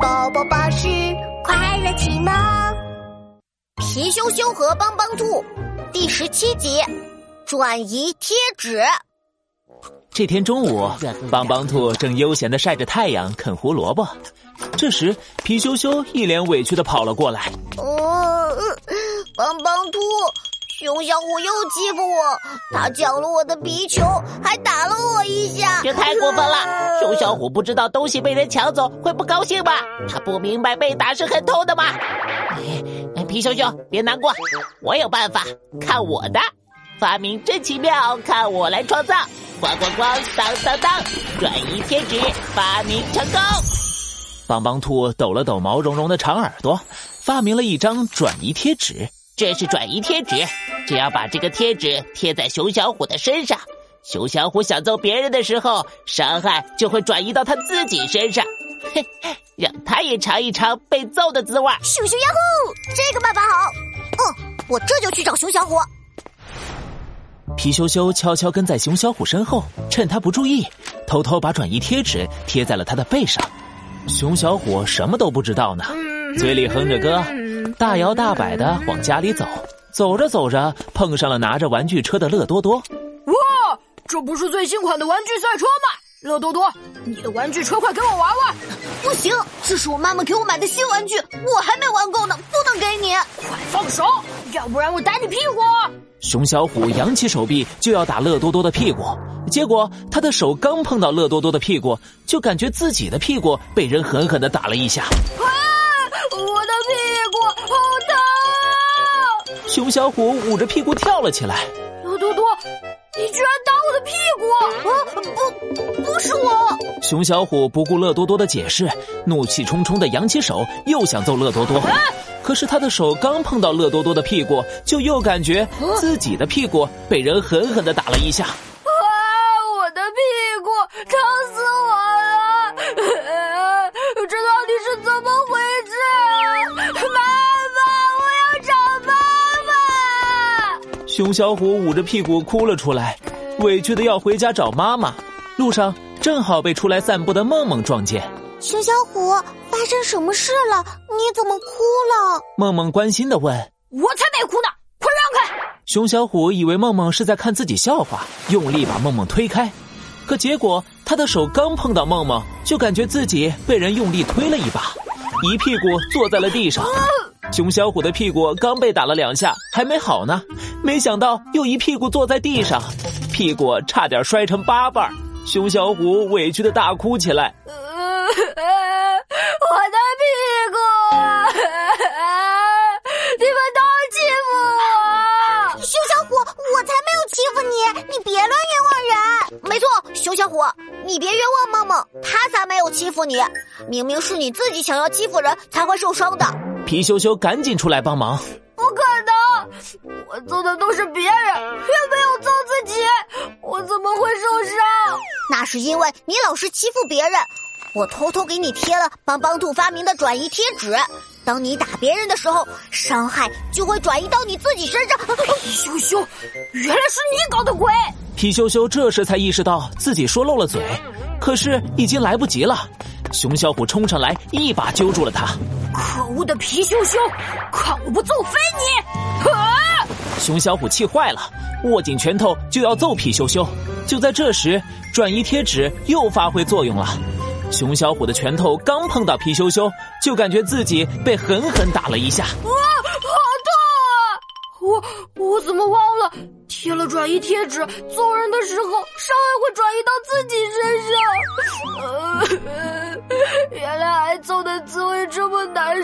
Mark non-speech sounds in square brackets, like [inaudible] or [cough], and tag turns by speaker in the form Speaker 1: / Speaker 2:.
Speaker 1: 宝宝巴士快乐启蒙，皮羞羞和帮帮兔第十七集转移贴纸。
Speaker 2: 这天中午，帮帮兔正悠闲的晒着太阳啃胡萝卜，这时皮羞羞一脸委屈的跑了过来。
Speaker 1: 哦，帮帮兔。熊小虎又欺负我，他抢了我的皮球，还打一下。
Speaker 3: 这太过分了！熊小虎不知道东西被人抢走会不高兴吗？他不明白被打是很痛的吗？哎，皮熊熊，别难过，我有办法，看我的！发明真奇妙，看我来创造！咣咣咣，当当当，转移贴纸发明成功！
Speaker 2: 帮帮兔抖了抖毛茸茸的长耳朵，发明了一张转移贴纸。
Speaker 3: 这是转移贴纸，只要把这个贴纸贴在熊小虎的身上，熊小虎想揍别人的时候，伤害就会转移到他自己身上，嘿，[laughs] 让他也尝一尝被揍的滋味。
Speaker 1: 熊熊呀呼，这个办法好，哦，我这就去找熊小虎。
Speaker 2: 皮羞羞悄悄跟在熊小虎身后，趁他不注意，偷偷把转移贴纸贴在了他的背上。熊小虎什么都不知道呢，嘴里哼着歌。大摇大摆的往家里走，走着走着碰上了拿着玩具车的乐多多。
Speaker 4: 哇，这不是最新款的玩具赛车吗？乐多多，你的玩具车快给我玩玩！
Speaker 1: 不行，这是我妈妈给我买的新玩具，我还没玩够呢，不能给你。
Speaker 4: 快放手，要不然我打你屁股！
Speaker 2: 熊小虎扬起手臂就要打乐多多的屁股，结果他的手刚碰到乐多多的屁股，就感觉自己的屁股被人狠狠的打了一下。啊！我的屁股好疼熊小虎捂着屁股跳了起来。
Speaker 4: 你居然打我的屁股！
Speaker 1: 啊，不，不是我。
Speaker 2: 熊小虎不顾乐多多的解释，怒气冲冲的扬起手，又想揍乐多多。可是他的手刚碰到乐多多的屁股，就又感觉自己的屁股被人狠狠的打了一下。熊小虎捂着屁股哭了出来，委屈的要回家找妈妈。路上正好被出来散步的梦梦撞见。
Speaker 1: 熊小虎，发生什么事了？你怎么哭了？
Speaker 2: 梦梦关心的问。
Speaker 4: 我才没哭呢，快让开！
Speaker 2: 熊小虎以为梦梦是在看自己笑话，用力把梦梦推开。可结果他的手刚碰到梦梦，就感觉自己被人用力推了一把，一屁股坐在了地上。熊小虎的屁股刚被打了两下，还没好呢，没想到又一屁股坐在地上，屁股差点摔成八瓣。熊小虎委屈的大哭起来：“我的
Speaker 4: 屁股！啊你们都欺负我！”
Speaker 1: 熊小虎，我才没有欺负你，你别乱冤枉人。没错，熊小虎，你别冤枉梦梦，他才没有欺负你，明明是你自己想要欺负人才会受伤的。
Speaker 2: 皮羞羞赶紧出来帮忙！
Speaker 4: 不可能，我揍的都是别人，却没有揍自己，我怎么会受伤？
Speaker 1: 那是因为你老是欺负别人。我偷偷给你贴了帮帮兔发明的转移贴纸，当你打别人的时候，伤害就会转移到你自己身上。
Speaker 4: 皮羞羞，原来是你搞的鬼！
Speaker 2: 皮羞羞这时才意识到自己说漏了嘴，可是已经来不及了。熊小虎冲上来，一把揪住了他。
Speaker 4: 可恶的皮羞羞，看我不揍飞你！啊！
Speaker 2: 熊小虎气坏了，握紧拳头就要揍皮羞羞。就在这时，转移贴纸又发挥作用了。熊小虎的拳头刚碰到皮羞羞，就感觉自己被狠狠打了一下。
Speaker 4: 啊，好痛啊！我我怎么忘了贴了转移贴纸，揍人的时候伤害会转移到自己身上。呃 [laughs] 原来挨揍的滋味这么难